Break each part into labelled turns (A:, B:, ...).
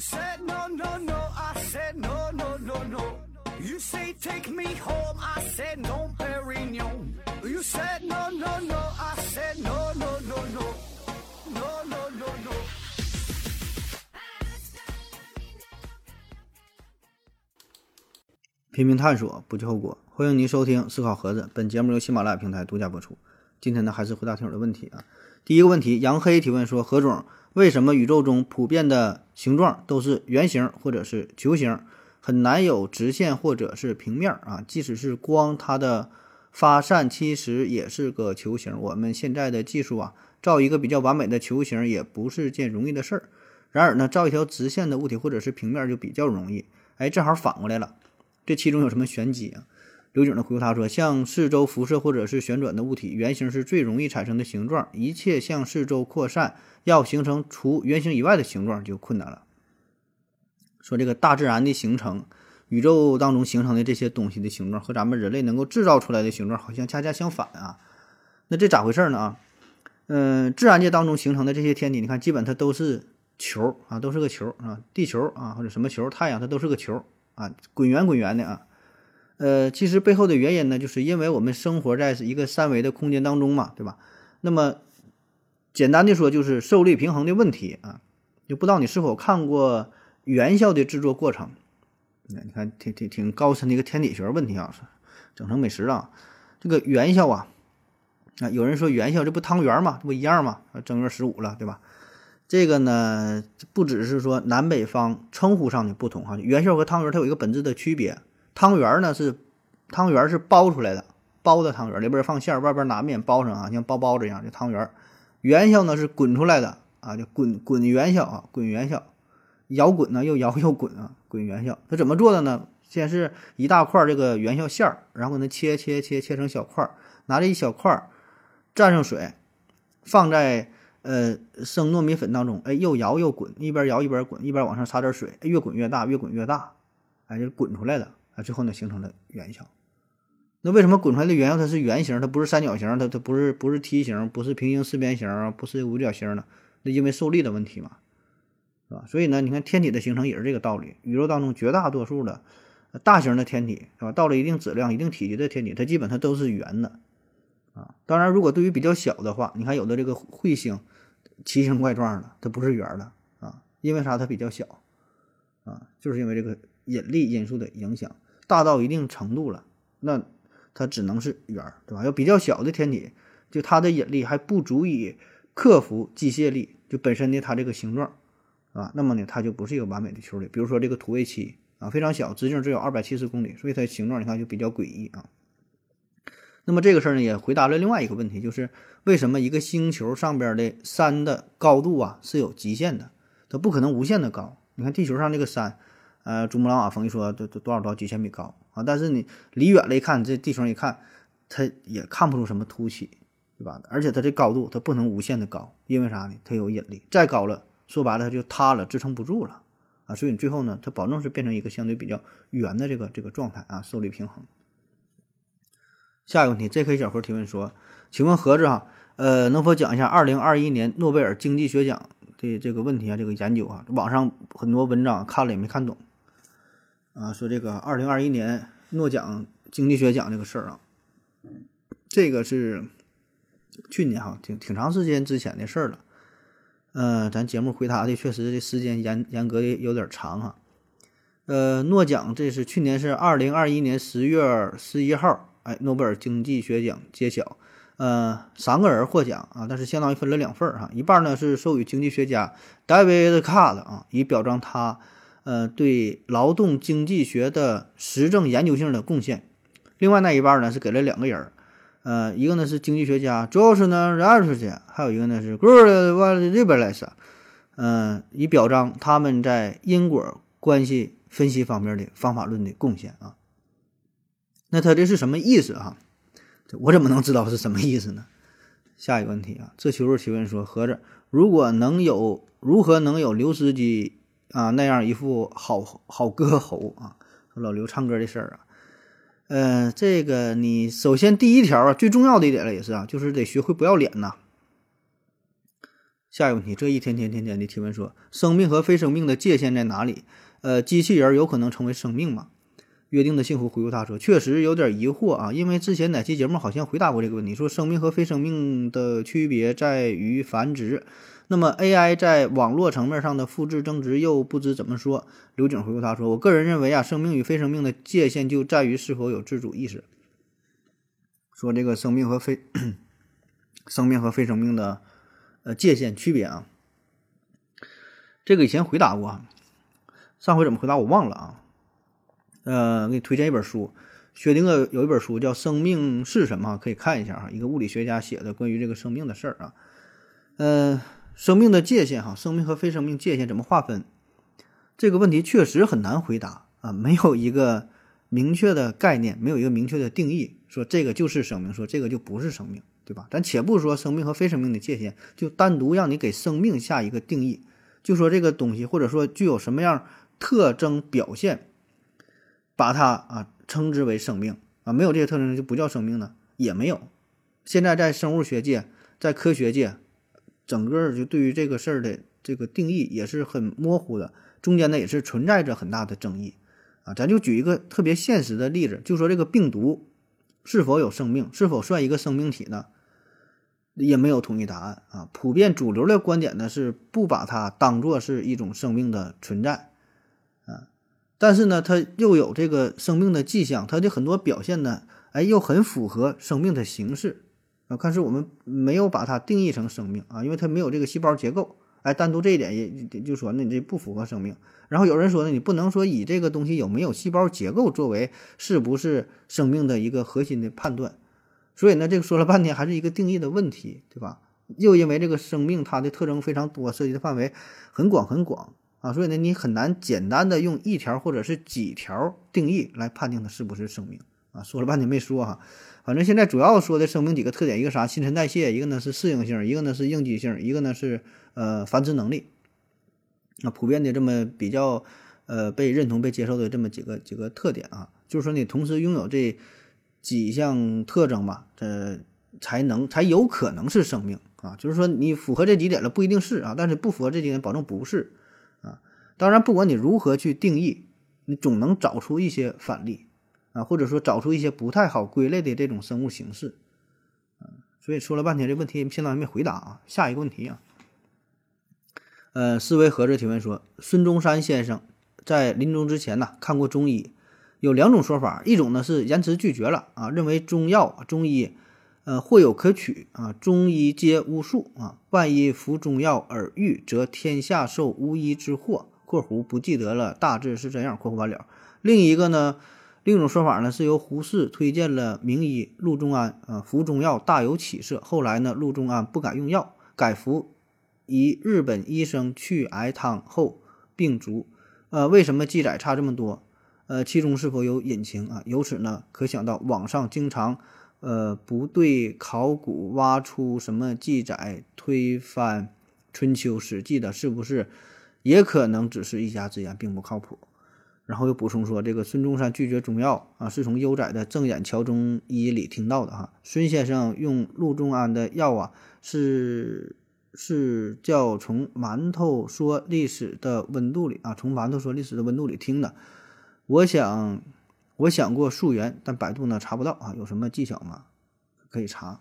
A: said no, no, no. I said no, no, no, no. You say take me home. I said no, Perignon. You said no, no, no. I said no, no, no, no. No, no, no, no.
B: 拼命探索，不计后果。欢迎您收听《思考盒子》，本节目由喜马拉雅平台独家播出。今天呢，还是回答听友的问题啊。第一个问题，杨黑提问说：何总，为什么宇宙中普遍的形状都是圆形或者是球形，很难有直线或者是平面儿啊？即使是光，它的发散其实也是个球形。我们现在的技术啊，造一个比较完美的球形也不是件容易的事儿。然而呢，造一条直线的物体或者是平面就比较容易。哎，正好反过来了。这其中有什么玄机啊？刘景的回复他说：“向四周辐射或者是旋转的物体，圆形是最容易产生的形状。一切向四周扩散，要形成除圆形以外的形状就困难了。”说这个大自然的形成，宇宙当中形成的这些东西的形状和咱们人类能够制造出来的形状好像恰恰相反啊。那这咋回事呢？啊，嗯，自然界当中形成的这些天体，你看基本它都是球啊，都是个球啊，地球啊或者什么球，太阳它都是个球。啊，滚圆滚圆的啊，呃，其实背后的原因呢，就是因为我们生活在一个三维的空间当中嘛，对吧？那么简单的说，就是受力平衡的问题啊。就不知道你是否看过元宵的制作过程？那你看，挺挺挺高深的一个天体学问题啊，整成美食了。这个元宵啊，啊，有人说元宵这不汤圆嘛，这不一样嘛？正月十五了，对吧？这个呢，不只是说南北方称呼上的不同哈，元宵和汤圆它有一个本质的区别。汤圆呢是汤圆是包出来的，包的汤圆里边放馅儿，外边拿面包上啊，像包包子一样的汤圆。元宵呢是滚出来的啊，就滚滚元宵啊，滚元宵，摇滚呢又摇又滚啊，滚元宵。它怎么做的呢？先是一大块这个元宵馅儿，然后呢切切切切成小块儿，拿着一小块儿蘸上水，放在。呃，生糯米粉当中，哎，又摇又滚，一边摇一边滚，一边往上撒点水，越滚越大，越滚越大，哎，就滚出来的，啊，最后呢形成了元宵。那为什么滚出来的圆它是圆形，它不是三角形，它它不是不是梯形，不是平行四边形，不是五角星呢？那因为受力的问题嘛，是吧？所以呢，你看天体的形成也是这个道理。宇宙当中绝大多数的大型的天体，是吧？到了一定质量、一定体积的天体，它基本它都是圆的。啊，当然，如果对于比较小的话，你看有的这个彗星，奇形怪状的，它不是圆的啊，因为啥？它比较小啊，就是因为这个引力因素的影响，大到一定程度了，那它只能是圆，对吧？要比较小的天体，就它的引力还不足以克服机械力，就本身的它这个形状啊，那么呢，它就不是一个完美的球体。比如说这个土卫七啊，非常小，直径只有二百七十公里，所以它形状你看就比较诡异啊。那么这个事儿呢，也回答了另外一个问题，就是为什么一个星球上边的山的高度啊是有极限的，它不可能无限的高。你看地球上这个山，呃，珠穆朗玛峰一说都都多少多几千米高啊，但是你离远了一看，这地形一看，它也看不出什么凸起，对吧？而且它这高度它不能无限的高，因为啥呢？它有引力，再高了，说白了它就塌了，支撑不住了啊。所以你最后呢，它保证是变成一个相对比较圆的这个这个状态啊，受力平衡。下一个问题，J.K. 小何提问说：“请问盒子啊，呃，能否讲一下二零二一年诺贝尔经济学奖的这个问题啊？这个研究啊，网上很多文章看了也没看懂啊。说这个二零二一年诺奖经济学奖这个事儿啊，这个是去年哈，挺挺长时间之前的事儿了。呃，咱节目回答的确实这时间严严格的有点长哈。呃，诺奖这是去年是二零二一年十月十一号。”哎，诺贝尔经济学奖揭晓，呃，三个人获奖啊，但是相当于分了两份儿哈，一半呢是授予经济学家 David Card 啊，以表彰他呃对劳动经济学的实证研究性的贡献，另外那一半呢是给了两个人，呃，一个呢是经济学家主要是呢 r a s h 还有一个呢是 g r l v a l i b e r l s 嗯，以表彰他们在因果关系分析方面的方法论的贡献啊。那他这是什么意思啊？我怎么能知道是什么意思呢？下一个问题啊，这求助提问说：合着如果能有，如何能有刘司机啊那样一副好好歌喉啊？老刘唱歌的事儿啊，呃，这个你首先第一条啊，最重要的一点了也是啊，就是得学会不要脸呐。下一个问题，这一天天天天的提问说，生命和非生命的界限在哪里？呃，机器人有可能成为生命吗？约定的幸福回复他说，确实有点疑惑啊，因为之前哪期节目好像回答过这个问题，说生命和非生命的区别在于繁殖。那么 AI 在网络层面上的复制增值又不知怎么说。刘景回复他说，我个人认为啊，生命与非生命的界限就在于是否有自主意识。说这个生命和非生命和非生命的呃界限区别啊，这个以前回答过，上回怎么回答我忘了啊。呃，给你推荐一本书，薛定谔有一本书叫《生命是什么》，可以看一下哈，一个物理学家写的关于这个生命的事儿啊。呃，生命的界限哈，生命和非生命界限怎么划分？这个问题确实很难回答啊，没有一个明确的概念，没有一个明确的定义。说这个就是生命，说这个就不是生命，对吧？咱且不说生命和非生命的界限，就单独让你给生命下一个定义，就说这个东西或者说具有什么样特征表现，把它啊称之为生命啊，没有这些特征就不叫生命呢，也没有。现在在生物学界，在科学界，整个就对于这个事儿的这个定义也是很模糊的，中间呢也是存在着很大的争议啊。咱就举一个特别现实的例子，就说这个病毒。是否有生命？是否算一个生命体呢？也没有统一答案啊。普遍主流的观点呢是不把它当做是一种生命的存在啊。但是呢，它又有这个生命的迹象，它的很多表现呢，哎，又很符合生命的形式啊。但是我们没有把它定义成生命啊，因为它没有这个细胞结构。哎，单独这一点也就说，那你这不符合生命。然后有人说呢，你不能说以这个东西有没有细胞结构作为是不是生命的一个核心的判断。所以呢，这个说了半天还是一个定义的问题，对吧？又因为这个生命它的特征非常多，涉及的范围很广很广啊，所以呢，你很难简单的用一条或者是几条定义来判定它是不是生命啊。说了半天没说哈。反正现在主要说的生命几个特点，一个啥新陈代谢，一个呢是适应性，一个呢是应激性，一个呢是呃繁殖能力。那普遍的这么比较呃被认同、被接受的这么几个几个特点啊，就是说你同时拥有这几项特征吧，这，才能才有可能是生命啊。就是说你符合这几点了不一定是啊，但是不符合这几点保证不是啊。当然，不管你如何去定义，你总能找出一些反例。啊，或者说找出一些不太好归类的这种生物形式，啊，所以说了半天这问题相当于没回答啊。下一个问题啊，呃，思维盒子提问说，孙中山先生在临终之前呢看过中医，有两种说法，一种呢是言辞拒绝了啊，认为中药中医呃或有可取啊，中医皆巫术啊，万一服中药而愈，则天下受巫医之祸。（括弧不记得了，大致是这样。）（括弧完了）另一个呢？另一种说法呢，是由胡适推荐了名医陆仲安，啊，服中药大有起色。后来呢，陆仲安不敢用药，改服一日本医生去癌汤后病卒。呃，为什么记载差这么多？呃，其中是否有隐情啊？由此呢，可想到网上经常呃不对考古挖出什么记载，推翻春秋史记的，是不是也可能只是一家之言，并不靠谱？然后又补充说，这个孙中山拒绝中药啊，是从悠仔的《正眼瞧中医》里听到的哈。孙先生用陆仲安的药啊，是是叫从馒头说历史的温度里啊，从馒头说历史的温度里听的。我想，我想过溯源，但百度呢查不到啊，有什么技巧吗？可以查。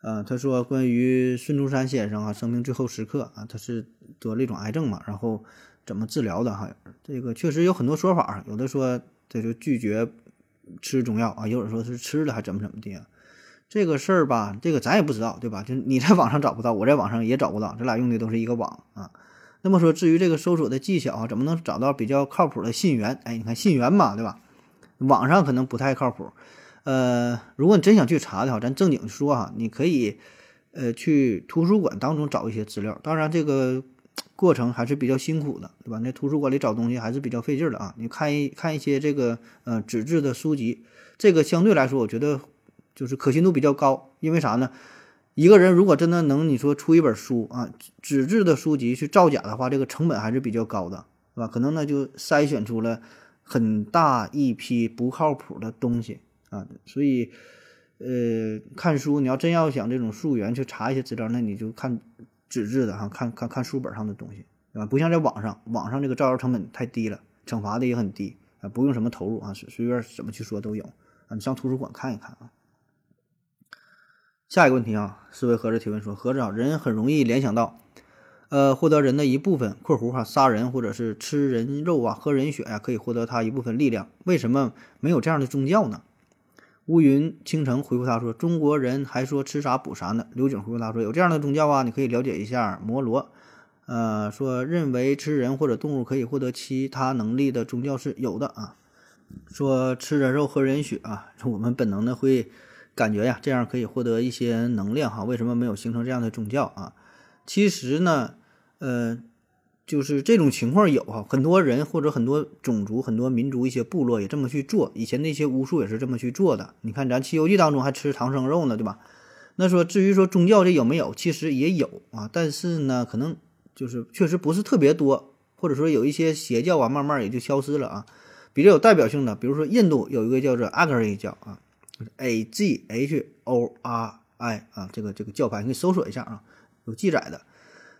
B: 呃，他说关于孙中山先生啊，生命最后时刻啊，他是得了一种癌症嘛，然后。怎么治疗的哈？这个确实有很多说法，有的说这就拒绝吃中药啊，有的说是吃了还怎么怎么的。这个事儿吧，这个咱也不知道，对吧？就你在网上找不到，我在网上也找不到，咱俩用的都是一个网啊。那么说，至于这个搜索的技巧，怎么能找到比较靠谱的信源？哎，你看信源嘛，对吧？网上可能不太靠谱。呃，如果你真想去查的话，咱正经说哈，你可以呃去图书馆当中找一些资料。当然这个。过程还是比较辛苦的，对吧？那图书馆里找东西还是比较费劲的啊。你看一看一些这个呃纸质的书籍，这个相对来说，我觉得就是可信度比较高。因为啥呢？一个人如果真的能你说出一本书啊，纸质的书籍去造假的话，这个成本还是比较高的，是吧？可能呢就筛选出了很大一批不靠谱的东西啊。所以，呃，看书，你要真要想这种溯源去查一些资料，那你就看纸质的哈，看看看书本上的东西，对吧？不像在网上，网上这个造谣成本太低了，惩罚的也很低啊，不用什么投入啊，随随便怎么去说都有啊。你上图书馆看一看啊。下一个问题啊，思维盒子提问说：盒子啊，人很容易联想到。呃，获得人的一部分（括弧哈）杀人或者是吃人肉啊、喝人血呀，可以获得他一部分力量。为什么没有这样的宗教呢？乌云倾城回复他说：“中国人还说吃啥补啥呢。”刘景回复他说：“有这样的宗教啊，你可以了解一下摩罗。”呃，说认为吃人或者动物可以获得其他能力的宗教是有的啊。说吃人肉、喝人血啊，我们本能的会感觉呀，这样可以获得一些能量哈。为什么没有形成这样的宗教啊？其实呢。呃，就是这种情况有哈，很多人或者很多种族、很多民族、一些部落也这么去做。以前那些巫术也是这么去做的。你看咱《西游记》当中还吃唐僧肉呢，对吧？那说至于说宗教这有没有，其实也有啊，但是呢，可能就是确实不是特别多，或者说有一些邪教啊，慢慢也就消失了啊。比较有代表性的，比如说印度有一个叫做阿格瑞教啊，A G H O R I 啊，这个这个教派你可以搜索一下啊，有记载的。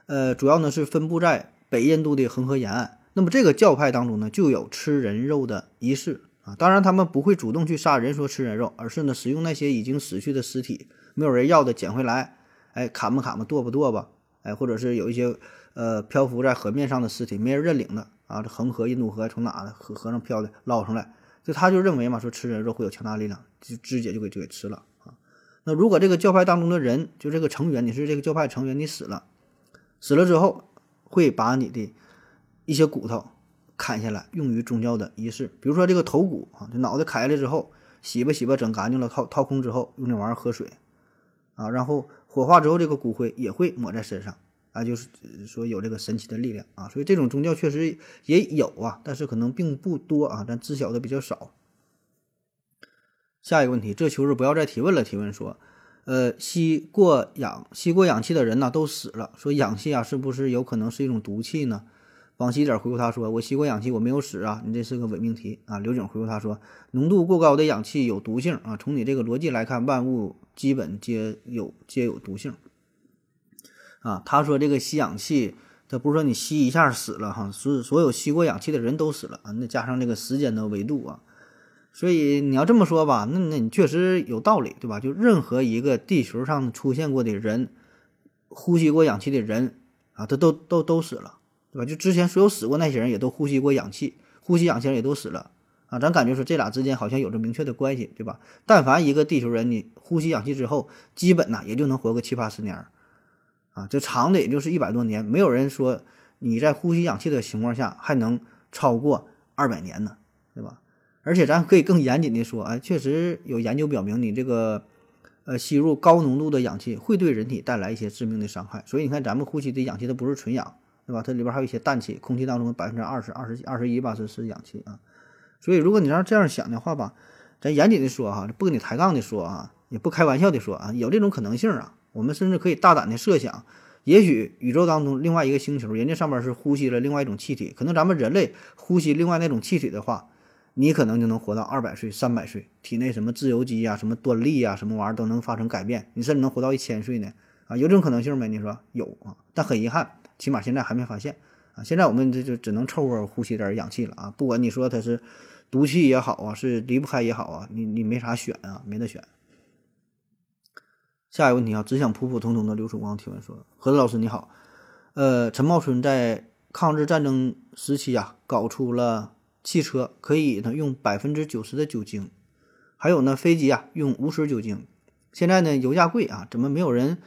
B: 呃，主要呢是分布在北印度的恒河沿岸。那么这个教派当中呢，就有吃人肉的仪式啊。当然，他们不会主动去杀人说吃人肉，而是呢使用那些已经死去的尸体，没有人要的捡回来，哎，砍吧砍吧，剁吧剁吧，哎，或者是有一些呃漂浮在河面上的尸体，没人认领的啊。这恒河、印度河从哪的河河上漂的捞上来，就他就认为嘛，说吃人肉会有强大力量，就肢解就给就给吃了啊。那如果这个教派当中的人，就这个成员，你是这个教派成员，你死了。死了之后，会把你的一些骨头砍下来，用于宗教的仪式。比如说这个头骨啊，这脑袋砍下来之后，洗吧洗吧，整干净了，掏掏空之后，用这玩意儿喝水啊，然后火化之后，这个骨灰也会抹在身上啊，就是说有这个神奇的力量啊。所以这种宗教确实也有啊，但是可能并不多啊，咱知晓的比较少。下一个问题，这求是不要再提问了。提问说。呃，吸过氧吸过氧气的人呢，都死了。说氧气啊，是不是有可能是一种毒气呢？王希点回复他说：“我吸过氧气，我没有死啊。”你这是个伪命题啊。刘景回复他说：“浓度过高的氧气有毒性啊。从你这个逻辑来看，万物基本皆有皆有毒性啊。”他说：“这个吸氧气，他不是说你吸一下死了哈，所所有吸过氧气的人都死了啊。那加上这个时间的维度啊。”所以你要这么说吧，那那你确实有道理，对吧？就任何一个地球上出现过的人，呼吸过氧气的人啊，他都都都死了，对吧？就之前所有死过那些人也都呼吸过氧气，呼吸氧气人也都死了啊。咱感觉说这俩之间好像有着明确的关系，对吧？但凡一个地球人，你呼吸氧气之后，基本呢也就能活个七八十年啊，这长的也就是一百多年，没有人说你在呼吸氧气的情况下还能超过二百年呢，对吧？而且咱可以更严谨的说，哎，确实有研究表明，你这个，呃，吸入高浓度的氧气会对人体带来一些致命的伤害。所以你看，咱们呼吸的氧气它不是纯氧，对吧？它里边还有一些氮气，空气当中百分之二十、二十、二十一吧是是氧气啊。所以如果你要这样想的话吧，咱严谨的说哈，不跟你抬杠的说啊，也不开玩笑的说啊，有这种可能性啊。我们甚至可以大胆的设想，也许宇宙当中另外一个星球，人家上面是呼吸了另外一种气体，可能咱们人类呼吸另外那种气体的话。你可能就能活到二百岁、三百岁，体内什么自由基呀、什么端粒呀、什么玩意儿都能发生改变，你甚至能活到一千岁呢？啊，有这种可能性没？你说有啊？但很遗憾，起码现在还没发现啊。现在我们这就只能凑合呼吸点氧气了啊。不管你说它是毒气也好啊，是离不开也好啊，你你没啥选啊，没得选。下一个问题啊，只想普普通通的刘曙光提问说：何老师你好，呃，陈茂春在抗日战争时期呀，搞出了。汽车可以呢用百分之九十的酒精，还有呢飞机啊用无水酒精。现在呢油价贵啊，怎么没有人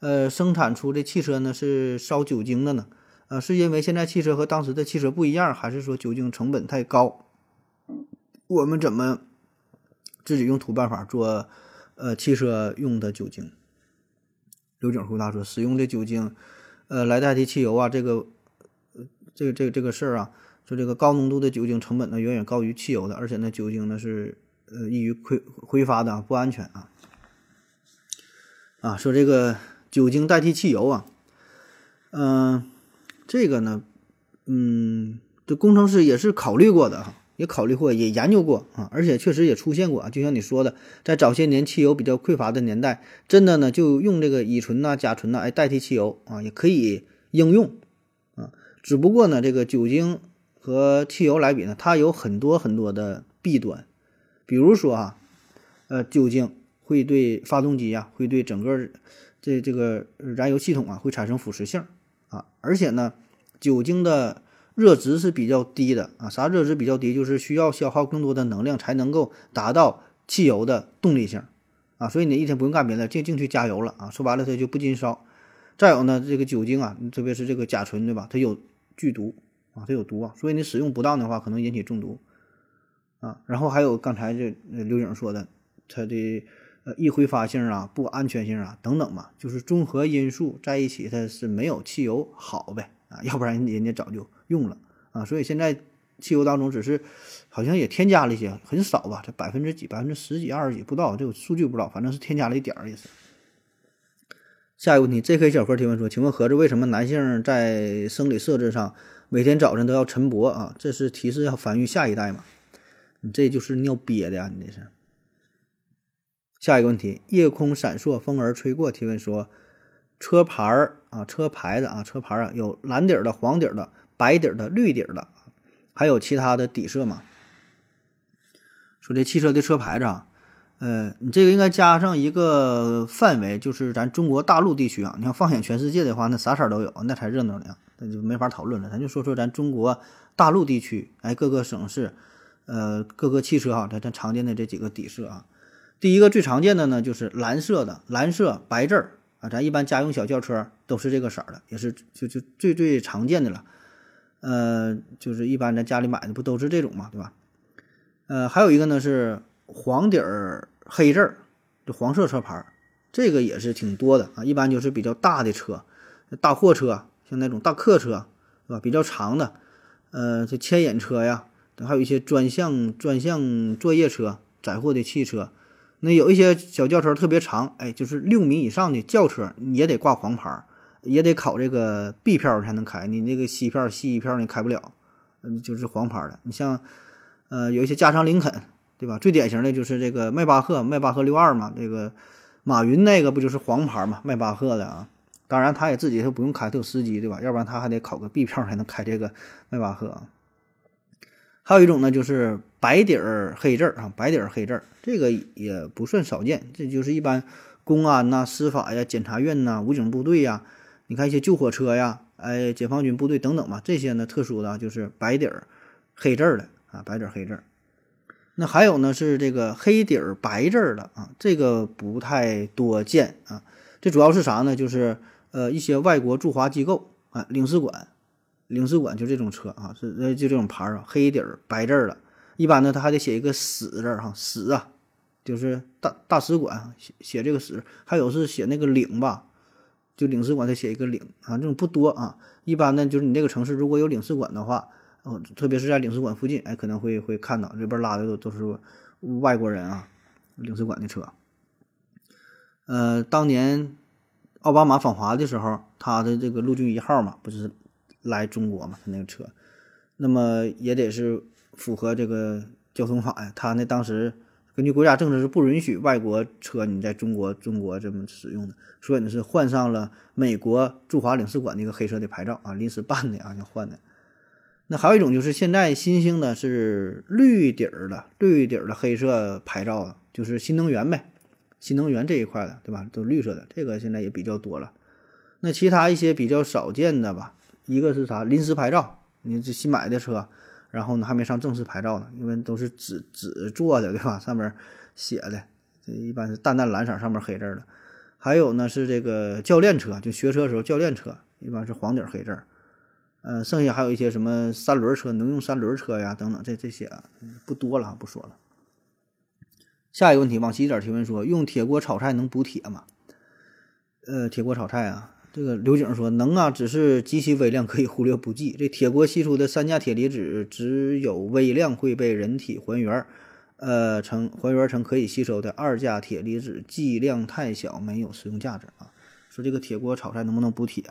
B: 呃生产出的汽车呢是烧酒精的呢？呃，是因为现在汽车和当时的汽车不一样，还是说酒精成本太高？我们怎么自己用土办法做呃汽车用的酒精？刘景回答说：使用的酒精呃来代替汽油啊，这个这个这个这个事儿啊。说这个高浓度的酒精成本呢远远高于汽油的，而且呢酒精呢是呃易于挥挥发的，不安全啊。啊，说这个酒精代替汽油啊，嗯，这个呢，嗯，这工程师也是考虑过的哈，也考虑过，也研究过啊，而且确实也出现过啊。就像你说的，在早些年汽油比较匮乏的年代，真的呢就用这个乙醇呐、甲醇呐，哎代替汽油啊，也可以应用啊。只不过呢，这个酒精和汽油来比呢，它有很多很多的弊端，比如说啊，呃，酒精会对发动机呀，会对整个这这个燃油系统啊，会产生腐蚀性啊，而且呢，酒精的热值是比较低的啊，啥热值比较低？就是需要消耗更多的能量才能够达到汽油的动力性啊，所以你一天不用干别的，净净去加油了啊，说白了它就不禁烧。再有呢，这个酒精啊，特别是这个甲醇对吧？它有剧毒啊，它有毒啊，所以你使用不当的话，可能引起中毒啊。然后还有刚才这刘颖说的，它的呃易挥发性啊、不安全性啊等等嘛，就是综合因素在一起，它是没有汽油好呗啊，要不然人家早就。用了啊，所以现在汽油当中只是好像也添加了一些，很少吧，这百分之几、百分之十几、二十几不知道，这个数据不知道，反正是添加了一点儿意思。下一个问题，J.K. 小何提问说：“请问盒子为什么男性在生理设置上每天早晨都要晨勃啊？这是提示要繁育下一代嘛？你这就是尿憋的呀，你这是。”下一个问题，夜空闪烁，风儿吹过，提问说：“车牌儿啊，车牌子啊，车牌啊，有蓝底儿的、黄底儿的。”白底儿的、绿底儿的，还有其他的底色吗？说这汽车的车牌子啊，呃，你这个应该加上一个范围，就是咱中国大陆地区啊。你要放眼全世界的话，那啥色都有，那才热闹呢，那就没法讨论了。咱就说说咱中国大陆地区，哎，各个省市，呃，各个汽车啊，咱咱常见的这几个底色啊。第一个最常见的呢，就是蓝色的，蓝色白字儿啊，咱一般家用小轿车都是这个色儿的，也是就就最最常见的了。呃，就是一般咱家里买的不都是这种嘛，对吧？呃，还有一个呢是黄底儿黑字儿，就黄色车牌儿，这个也是挺多的啊。一般就是比较大的车，大货车，像那种大客车，是吧？比较长的，呃，这牵引车呀，还有一些专项专项作业车，载货的汽车。那有一些小轿车特别长，哎，就是六米以上的轿车，你也得挂黄牌。也得考这个 B 票才能开，你那个 C 票、C 票你开不了，嗯，就是黄牌的。你像，呃，有一些加长林肯，对吧？最典型的就是这个迈巴赫，迈巴赫六二嘛。这个马云那个不就是黄牌嘛？迈巴赫的啊。当然，他也自己他不用开，他有司机，对吧？要不然他还得考个 B 票才能开这个迈巴赫。还有一种呢，就是白底儿黑字儿啊，白底儿黑字儿，这个也不算少见，这就是一般公安呐、司法呀、检察院呐、武警部队呀。你看一些救火车呀，哎，解放军部队等等嘛，这些呢特殊的就是白底儿黑字儿的啊，白底儿黑字儿。那还有呢是这个黑底儿白字儿的啊，这个不太多见啊。这主要是啥呢？就是呃一些外国驻华机构啊，领事馆，领事馆就这种车啊，是呃就这种牌儿啊，黑底儿白字儿的。一般呢他还得写一个使字儿哈，使啊，就是大大使馆写写这个使，还有是写那个领吧。就领事馆他写一个领啊，这种不多啊。一般呢，就是你这个城市如果有领事馆的话，哦，特别是在领事馆附近，哎，可能会会看到这边拉的都都是外国人啊，领事馆的车。呃，当年奥巴马访华的时候，他的这个陆军一号嘛，不是来中国嘛，他那个车，那么也得是符合这个交通法呀。他那当时。根据国家政策是不允许外国车你在中国中国这么使用的，所以呢是换上了美国驻华领事馆那个黑色的牌照啊，临时办的啊，要换的。那还有一种就是现在新兴的是绿底儿的绿底儿的黑色牌照，就是新能源呗，新能源这一块的，对吧？都绿色的，这个现在也比较多了。那其他一些比较少见的吧，一个是啥？临时牌照，你这新买的车。然后呢，还没上正式牌照呢，因为都是纸纸做的，对吧？上面写的，这一般是淡淡蓝色，上面黑字的。还有呢，是这个教练车，就学车时候教练车，一般是黄底黑字。嗯，剩下还有一些什么三轮车、能用三轮车呀等等，这这些不多了，不说了。下一个问题，往西点提问说，用铁锅炒菜能补铁吗？呃，铁锅炒菜啊。这个刘景说能啊，只是极其微量，可以忽略不计。这铁锅析出的三价铁离子只有微量会被人体还原，呃，成还原成可以吸收的二价铁离子，剂量太小，没有实用价值啊。说这个铁锅炒菜能不能补铁？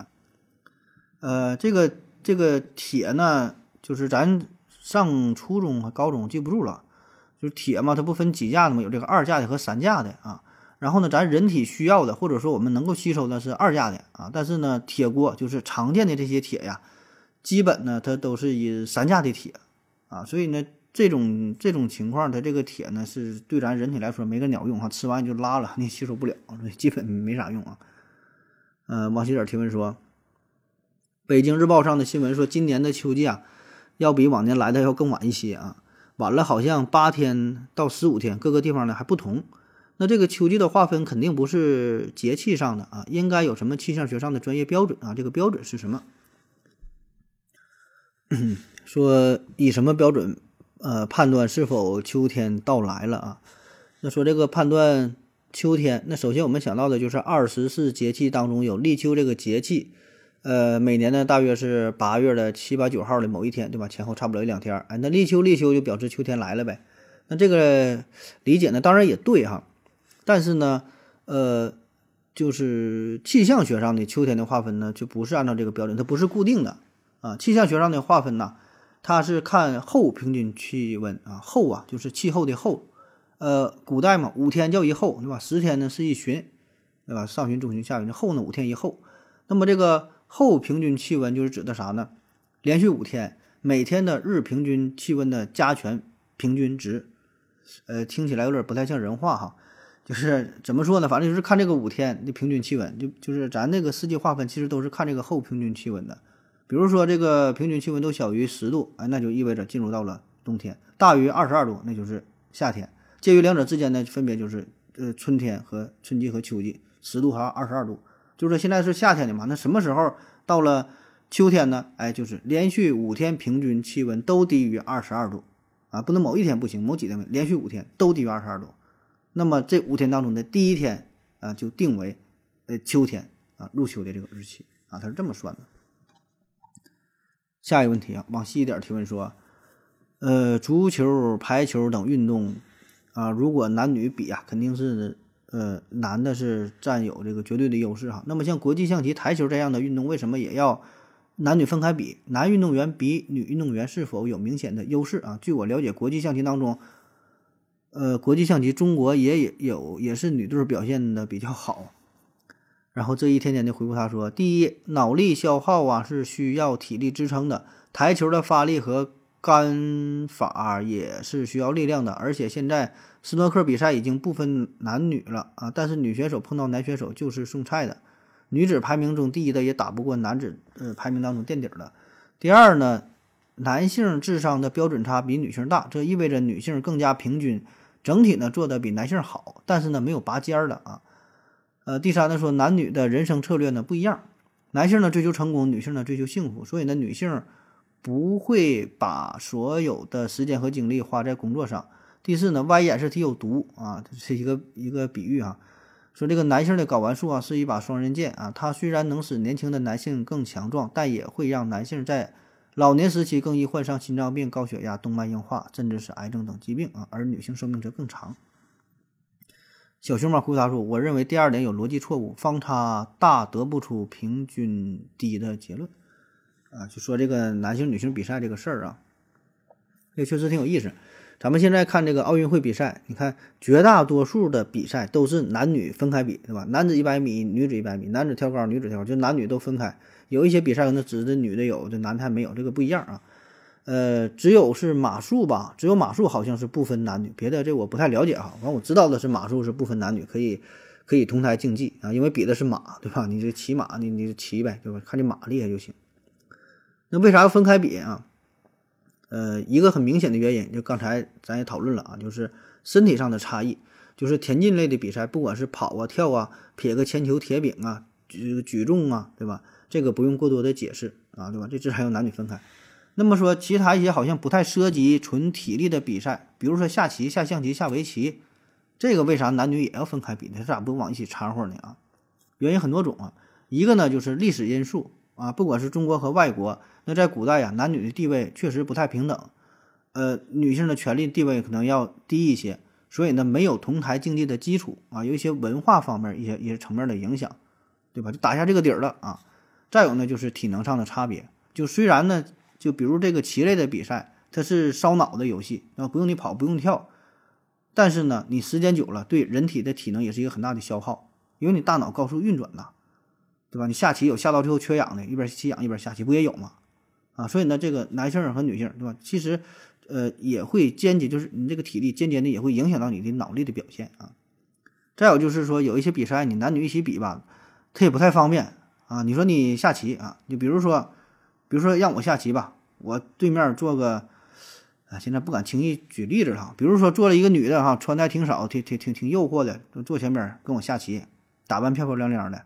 B: 呃，这个这个铁呢，就是咱上初中和高中记不住了，就是铁嘛，它不分几价的嘛，有这个二价的和三价的啊。然后呢，咱人体需要的或者说我们能够吸收的是二价的啊，但是呢，铁锅就是常见的这些铁呀，基本呢它都是以三价的铁啊，所以呢。这种这种情况，它这个铁呢是对咱人体来说没个鸟用哈，吃完就拉了，你吸收不了，基本没啥用啊。呃，王喜点提问说，北京日报上的新闻说，今年的秋季啊，要比往年来的要更晚一些啊，晚了好像八天到十五天，各个地方呢还不同。那这个秋季的划分肯定不是节气上的啊，应该有什么气象学上的专业标准啊？这个标准是什么？说以什么标准？呃，判断是否秋天到来了啊？那说这个判断秋天，那首先我们想到的就是二十四节气当中有立秋这个节气，呃，每年呢大约是八月的七八九号的某一天，对吧？前后差不多一两天，哎，那立秋立秋就表示秋天来了呗。那这个理解呢，当然也对哈，但是呢，呃，就是气象学上的秋天的划分呢，就不是按照这个标准，它不是固定的啊。气象学上的划分呢。它是看后平均气温啊，后啊就是气候的后，呃，古代嘛，五天叫一候，对吧？十天呢是一旬，对吧？上旬、中旬、下旬，后呢五天一候。那么这个后平均气温就是指的啥呢？连续五天，每天的日平均气温的加权平均值，呃，听起来有点不太像人话哈，就是怎么说呢？反正就是看这个五天的平均气温，就就是咱那个四季划分其实都是看这个后平均气温的。比如说，这个平均气温都小于十度，哎，那就意味着进入到了冬天；大于二十二度，那就是夏天；介于两者之间呢，分别就是呃春天和春季和秋季，十度和二十二度。就是现在是夏天的嘛，那什么时候到了秋天呢？哎，就是连续五天平均气温都低于二十二度啊，不能某一天不行，某几天连续五天都低于二十二度，那么这五天当中的第一天啊，就定为呃秋天啊，入秋的这个日期啊，它是这么算的。下一个问题啊，往细一点提问说，呃，足球、排球等运动啊，如果男女比啊，肯定是呃男的是占有这个绝对的优势哈。那么像国际象棋、台球这样的运动，为什么也要男女分开比？男运动员比女运动员是否有明显的优势啊？据我了解，国际象棋当中，呃，国际象棋中国也有也是女队表现的比较好。然后这一天天的回复他说：第一，脑力消耗啊是需要体力支撑的，台球的发力和杆法也是需要力量的，而且现在斯诺克比赛已经不分男女了啊，但是女选手碰到男选手就是送菜的，女子排名中第一的也打不过男子呃排名当中垫底的。第二呢，男性智商的标准差比女性大，这意味着女性更加平均，整体呢做的比男性好，但是呢没有拔尖儿的啊。呃，第三呢，说男女的人生策略呢不一样，男性呢追求成功，女性呢追求幸福，所以呢女性不会把所有的时间和精力花在工作上。第四呢，歪眼是题有毒啊，这是一个一个比喻啊，说这个男性的睾丸素啊是一把双刃剑啊，它虽然能使年轻的男性更强壮，但也会让男性在老年时期更易患上心脏病、高血压、动脉硬化，甚至是癌症等疾病啊，而女性寿命则更长。小熊猫回答说：“我认为第二点有逻辑错误，方差大得不出平均低的结论。啊，就说这个男性女性比赛这个事儿啊，这确实挺有意思。咱们现在看这个奥运会比赛，你看绝大多数的比赛都是男女分开比，对吧？男子一百米，女子一百米，男子跳高，女子跳高，就男女都分开。有一些比赛可能只的女的有，这男的还没有，这个不一样啊。”呃，只有是马术吧，只有马术好像是不分男女，别的这我不太了解哈。反正我知道的是马术是不分男女，可以可以同台竞技啊，因为比的是马，对吧？你这骑马，你你骑呗，对吧？看这马厉害就行。那为啥要分开比啊？呃，一个很明显的原因，就刚才咱也讨论了啊，就是身体上的差异，就是田径类的比赛，不管是跑啊、跳啊、撇个铅球、铁饼啊、举举重啊，对吧？这个不用过多的解释啊，对吧？这这还有男女分开。那么说，其他一些好像不太涉及纯体力的比赛，比如说下棋、下象棋、下围棋，这个为啥男女也要分开比呢？咋不往一起掺和呢？啊，原因很多种啊。一个呢就是历史因素啊，不管是中国和外国，那在古代呀，男女的地位确实不太平等，呃，女性的权利地位可能要低一些，所以呢没有同台竞技的基础啊，有一些文化方面一些一些层面的影响，对吧？就打下这个底儿了啊。再有呢就是体能上的差别，就虽然呢。就比如这个棋类的比赛，它它是烧脑的游戏啊，不用你跑，不用跳，但是呢，你时间久了，对人体的体能也是一个很大的消耗，因为你大脑高速运转呐，对吧？你下棋有下到最后缺氧的，一边吸氧一边下棋，不也有吗？啊，所以呢，这个男性和女性，对吧？其实，呃，也会间接就是你这个体力间接的也会影响到你的脑力的表现啊。再有就是说，有一些比赛你男女一起比吧，它也不太方便啊。你说你下棋啊，就比如说，比如说让我下棋吧，我对面坐个，啊，现在不敢轻易举例子了。比如说坐了一个女的哈，穿的挺少，挺挺挺挺诱惑的，坐前边跟我下棋，打扮漂漂亮亮的，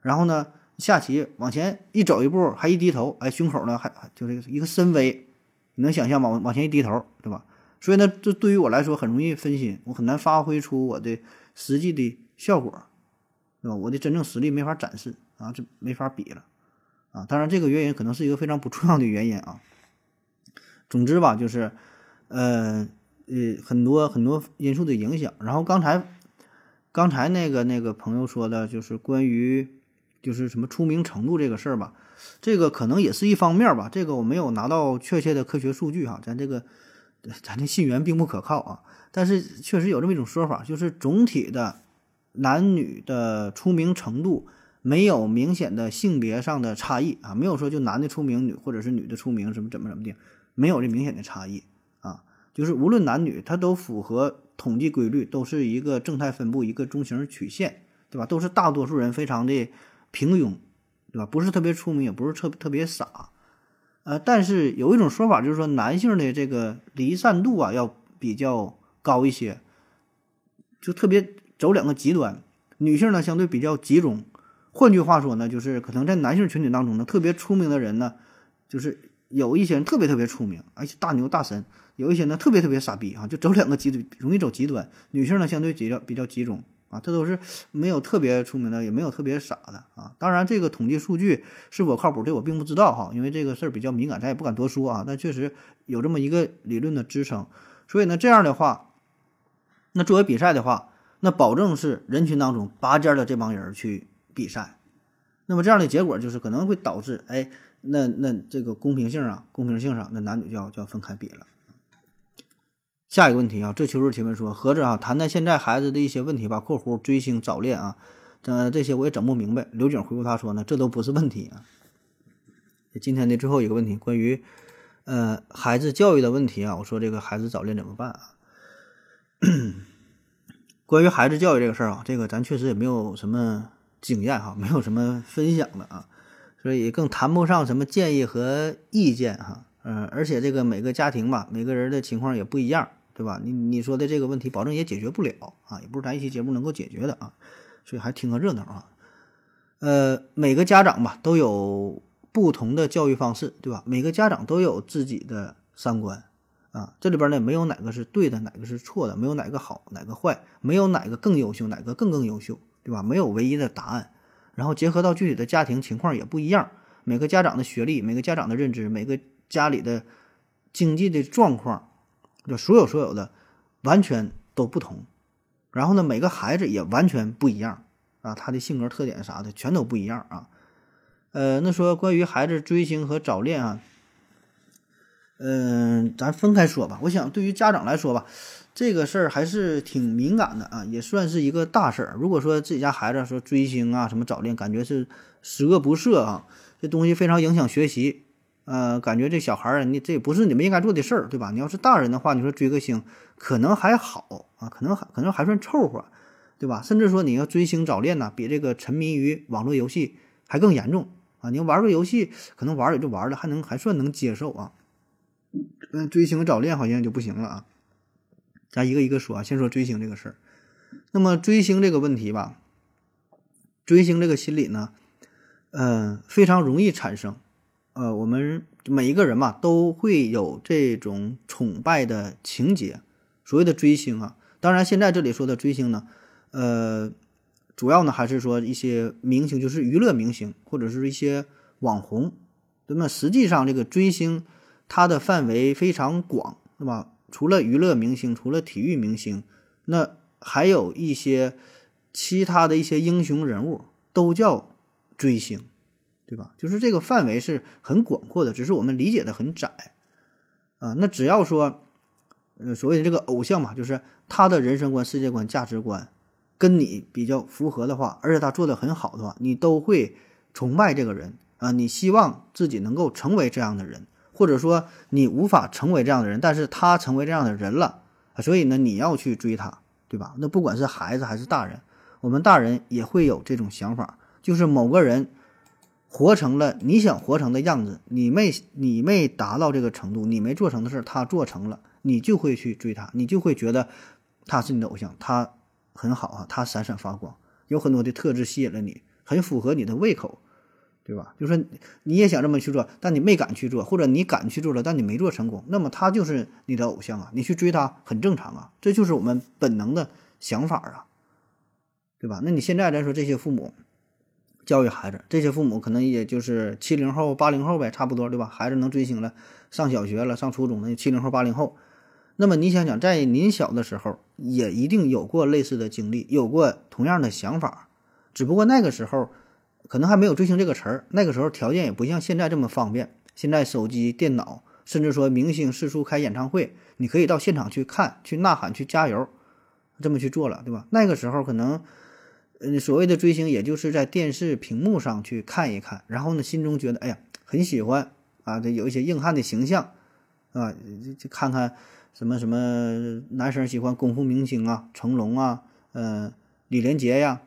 B: 然后呢。下棋往前一走一步，还一低头，哎，胸口呢还就这个一个深 V，你能想象吗？往往前一低头，对吧？所以呢，这对于我来说很容易分心，我很难发挥出我的实际的效果，对吧？我的真正实力没法展示啊，这没法比了啊。当然，这个原因可能是一个非常不重要的原因啊。总之吧，就是呃呃很多很多因素的影响。然后刚才刚才那个那个朋友说的就是关于。就是什么出名程度这个事儿吧，这个可能也是一方面吧。这个我没有拿到确切的科学数据哈，咱这个咱这信源并不可靠啊。但是确实有这么一种说法，就是总体的男女的出名程度没有明显的性别上的差异啊，没有说就男的出名女或者是女的出名什么怎么怎么的，没有这明显的差异啊。就是无论男女，它都符合统计规律，都是一个正态分布，一个中型曲线，对吧？都是大多数人非常的。平庸，对吧？不是特别出名，也不是特特别傻，呃，但是有一种说法就是说，男性的这个离散度啊要比较高一些，就特别走两个极端。女性呢相对比较集中。换句话说呢，就是可能在男性群体当中呢，特别出名的人呢，就是有一些人特别特别出名，而且大牛大神；有一些呢特别特别傻逼啊，就走两个极端，容易走极端。女性呢相对比较比较集中。啊，这都是没有特别出名的，也没有特别傻的啊。当然，这个统计数据是否靠谱，这我并不知道哈，因为这个事儿比较敏感，咱也不敢多说啊。但确实有这么一个理论的支撑。所以呢，这样的话，那作为比赛的话，那保证是人群当中拔尖的这帮人去比赛。那么这样的结果就是可能会导致，哎，那那这个公平性啊，公平性上，那男女就要就要分开比了。下一个问题啊，这秋日提问说，合着啊，谈谈现在孩子的一些问题吧。括弧追星早恋啊，这这些我也整不明白。刘景回复他说呢，这都不是问题啊。今天的最后一个问题，关于呃孩子教育的问题啊，我说这个孩子早恋怎么办啊？关于孩子教育这个事儿啊，这个咱确实也没有什么经验哈，没有什么分享的啊，所以更谈不上什么建议和意见哈。嗯，而且这个每个家庭吧，每个人的情况也不一样。对吧？你你说的这个问题，保证也解决不了啊，也不是咱一期节目能够解决的啊，所以还听个热闹啊。呃，每个家长吧都有不同的教育方式，对吧？每个家长都有自己的三观啊，这里边呢没有哪个是对的，哪个是错的，没有哪个好，哪个坏，没有哪个更优秀，哪个更更优秀，对吧？没有唯一的答案。然后结合到具体的家庭情况也不一样，每个家长的学历，每个家长的认知，每个家里的经济的状况。就所有所有的完全都不同，然后呢，每个孩子也完全不一样啊，他的性格特点啥的全都不一样啊。呃，那说关于孩子追星和早恋啊，嗯，咱分开说吧。我想对于家长来说吧，这个事儿还是挺敏感的啊，也算是一个大事儿。如果说自己家孩子说追星啊，什么早恋，感觉是十恶不赦啊，这东西非常影响学习。呃，感觉这小孩儿，你这也不是你们应该做的事儿，对吧？你要是大人的话，你说追个星，可能还好啊，可能还可能还算凑合，对吧？甚至说你要追星早恋呢，比这个沉迷于网络游戏还更严重啊！你玩个游戏，可能玩也就玩了，还能还算能接受啊。嗯，追星早恋好像就不行了啊。咱一个一个说啊，先说追星这个事儿。那么追星这个问题吧，追星这个心理呢，嗯，非常容易产生。呃，我们每一个人嘛，都会有这种崇拜的情节，所谓的追星啊。当然，现在这里说的追星呢，呃，主要呢还是说一些明星，就是娱乐明星或者是一些网红。那么实际上，这个追星它的范围非常广，是吧？除了娱乐明星，除了体育明星，那还有一些其他的一些英雄人物都叫追星。对吧？就是这个范围是很广阔的，只是我们理解的很窄。啊。那只要说，呃，所谓的这个偶像嘛，就是他的人生观、世界观、价值观跟你比较符合的话，而且他做的很好的话，你都会崇拜这个人啊。你希望自己能够成为这样的人，或者说你无法成为这样的人，但是他成为这样的人了，所以呢，你要去追他，对吧？那不管是孩子还是大人，我们大人也会有这种想法，就是某个人。活成了你想活成的样子，你没你没达到这个程度，你没做成的事儿，他做成了，你就会去追他，你就会觉得他是你的偶像，他很好啊，他闪闪发光，有很多的特质吸引了你，很符合你的胃口，对吧？就说你也想这么去做，但你没敢去做，或者你敢去做了，但你没做成功，那么他就是你的偶像啊，你去追他很正常啊，这就是我们本能的想法啊，对吧？那你现在来说这些父母。教育孩子，这些父母可能也就是七零后、八零后呗，差不多，对吧？孩子能追星了，上小学了，上初中了，七零后、八零后。那么你想想，在您小的时候，也一定有过类似的经历，有过同样的想法，只不过那个时候可能还没有追星这个词儿，那个时候条件也不像现在这么方便。现在手机、电脑，甚至说明星四处开演唱会，你可以到现场去看、去呐喊、去加油，这么去做了，对吧？那个时候可能。嗯，所谓的追星，也就是在电视屏幕上去看一看，然后呢，心中觉得哎呀很喜欢啊，这有一些硬汉的形象啊，就看看什么什么男生喜欢功夫明星啊，成龙啊，嗯，李连杰呀，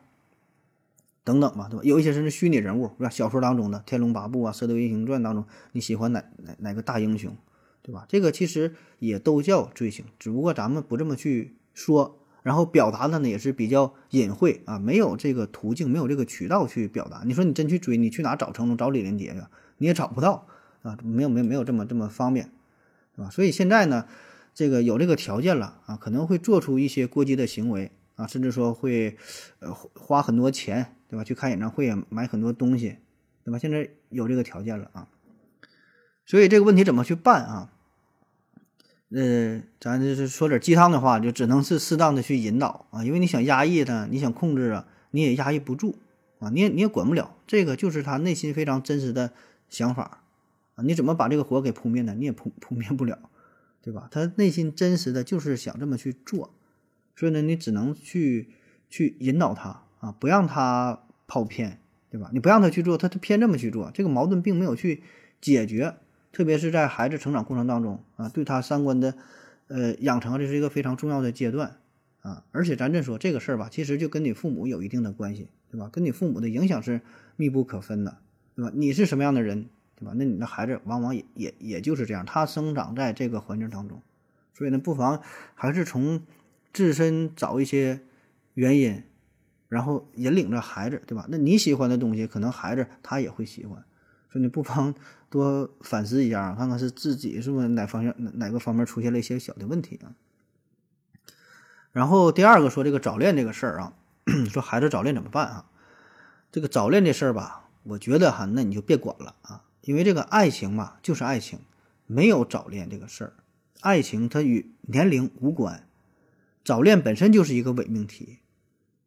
B: 等等吧，对吧？有一些甚至虚拟人物，是吧？小说当中的《天龙八部》啊，《射雕英雄传》当中，你喜欢哪哪哪个大英雄，对吧？这个其实也都叫追星，只不过咱们不这么去说。然后表达的呢也是比较隐晦啊，没有这个途径，没有这个渠道去表达。你说你真去追，你去哪找成龙、找李连杰去？你也找不到啊，没有没有没有这么这么方便，是吧？所以现在呢，这个有这个条件了啊，可能会做出一些过激的行为啊，甚至说会呃花很多钱，对吧？去看演唱会，买很多东西，对吧？现在有这个条件了啊，所以这个问题怎么去办啊？呃，咱就是说点鸡汤的话，就只能是适当的去引导啊，因为你想压抑他，你想控制啊，你也压抑不住啊，你也你也管不了，这个就是他内心非常真实的想法啊，你怎么把这个火给扑灭呢？你也扑扑灭不了，对吧？他内心真实的就是想这么去做，所以呢，你只能去去引导他啊，不让他跑偏，对吧？你不让他去做，他他偏这么去做，这个矛盾并没有去解决。特别是在孩子成长过程当中啊，对他三观的，呃，养成，这是一个非常重要的阶段啊。而且咱这说这个事儿吧，其实就跟你父母有一定的关系，对吧？跟你父母的影响是密不可分的，对吧？你是什么样的人，对吧？那你的孩子往往也也也就是这样，他生长在这个环境当中，所以呢，不妨还是从自身找一些原因，然后引领着孩子，对吧？那你喜欢的东西，可能孩子他也会喜欢。你不妨多反思一下，看看是自己是不是哪方向哪哪个方面出现了一些小的问题啊。然后第二个说这个早恋这个事儿啊，说孩子早恋怎么办啊？这个早恋这事儿吧，我觉得哈，那你就别管了啊，因为这个爱情嘛就是爱情，没有早恋这个事儿，爱情它与年龄无关，早恋本身就是一个伪命题。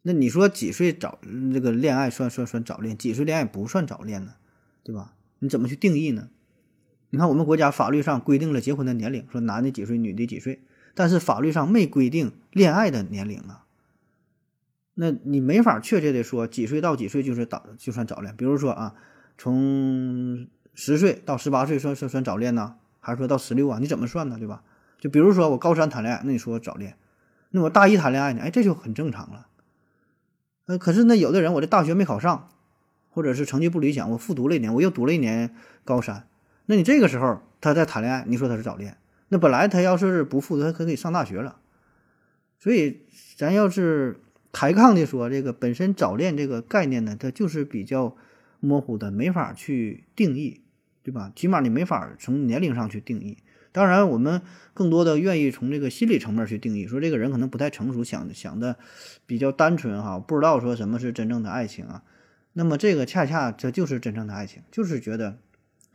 B: 那你说几岁早这个恋爱算算算早恋，几岁恋爱不算早恋呢？对吧？你怎么去定义呢？你看我们国家法律上规定了结婚的年龄，说男的几岁，女的几岁，但是法律上没规定恋爱的年龄啊。那你没法确切的说几岁到几岁就是早就算早恋。比如说啊，从十岁到十八岁算算算早恋呢，还是说到十六啊？你怎么算呢？对吧？就比如说我高三谈恋爱，那你说早恋；那我大一谈恋爱呢？哎，这就很正常了。呃，可是那有的人我这大学没考上。或者是成绩不理想，我复读了一年，我又读了一年高三，那你这个时候他在谈恋爱，你说他是早恋？那本来他要是不复读，他可以上大学了。所以咱要是抬杠的说，这个本身早恋这个概念呢，它就是比较模糊的，没法去定义，对吧？起码你没法从年龄上去定义。当然，我们更多的愿意从这个心理层面去定义，说这个人可能不太成熟，想想的比较单纯哈，不知道说什么是真正的爱情啊。那么这个恰恰这就是真正的爱情，就是觉得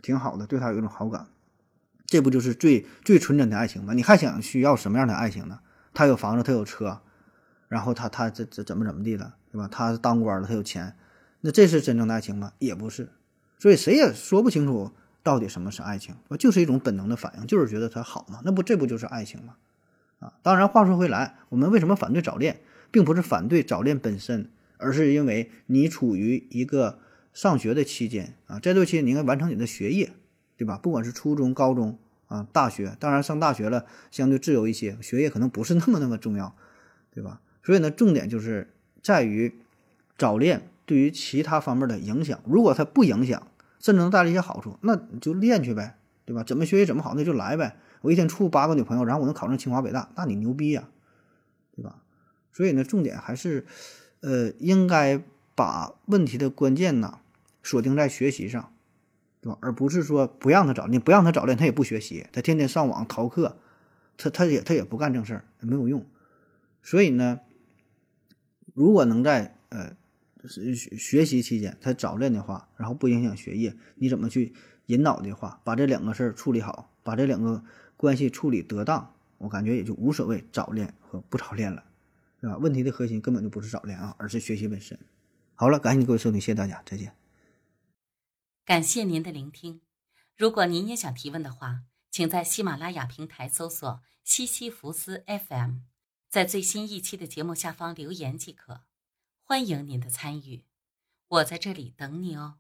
B: 挺好的，对他有一种好感，这不就是最最纯真的爱情吗？你还想需要什么样的爱情呢？他有房子，他有车，然后他他这这怎么怎么地了，对吧？他当官了，他有钱，那这是真正的爱情吗？也不是，所以谁也说不清楚到底什么是爱情？就是一种本能的反应，就是觉得他好嘛，那不这不就是爱情吗？啊，当然话说回来，我们为什么反对早恋，并不是反对早恋本身，而是因为你处于一个上学的期间啊，在这段期间你应该完成你的学业，对吧？不管是初中、高中啊、大学，当然上大学了相对自由一些，学业可能不是那么那么重要，对吧？所以呢，重点就是在于早恋对于其他方面的影响。如果它不影响，甚至能带来一些好处，那你就练去呗，对吧？怎么学习怎么好，那就来呗。我一天处八个女朋友，然后我能考上清华北大，那你牛逼呀，对吧？所以呢，重点还是，呃，应该把问题的关键呢锁定在学习上，对吧？而不是说不让他早恋，不让他早恋，他也不学习，他天天上网逃课，他他也他也不干正事儿，没有用。所以呢，如果能在呃学学习期间他早恋的话，然后不影响学业，你怎么去引导的话，把这两个事儿处理好，把这两个。关系处理得当，我感觉也就无所谓早恋和不早恋了，对吧？问题的核心根本就不是早恋啊，而是学习本身。好了，感谢各位收听，谢谢大家，再见。
C: 感谢您的聆听。如果您也想提问的话，请在喜马拉雅平台搜索“西西弗斯 FM”，在最新一期的节目下方留言即可。欢迎您的参与，我在这里等你哦。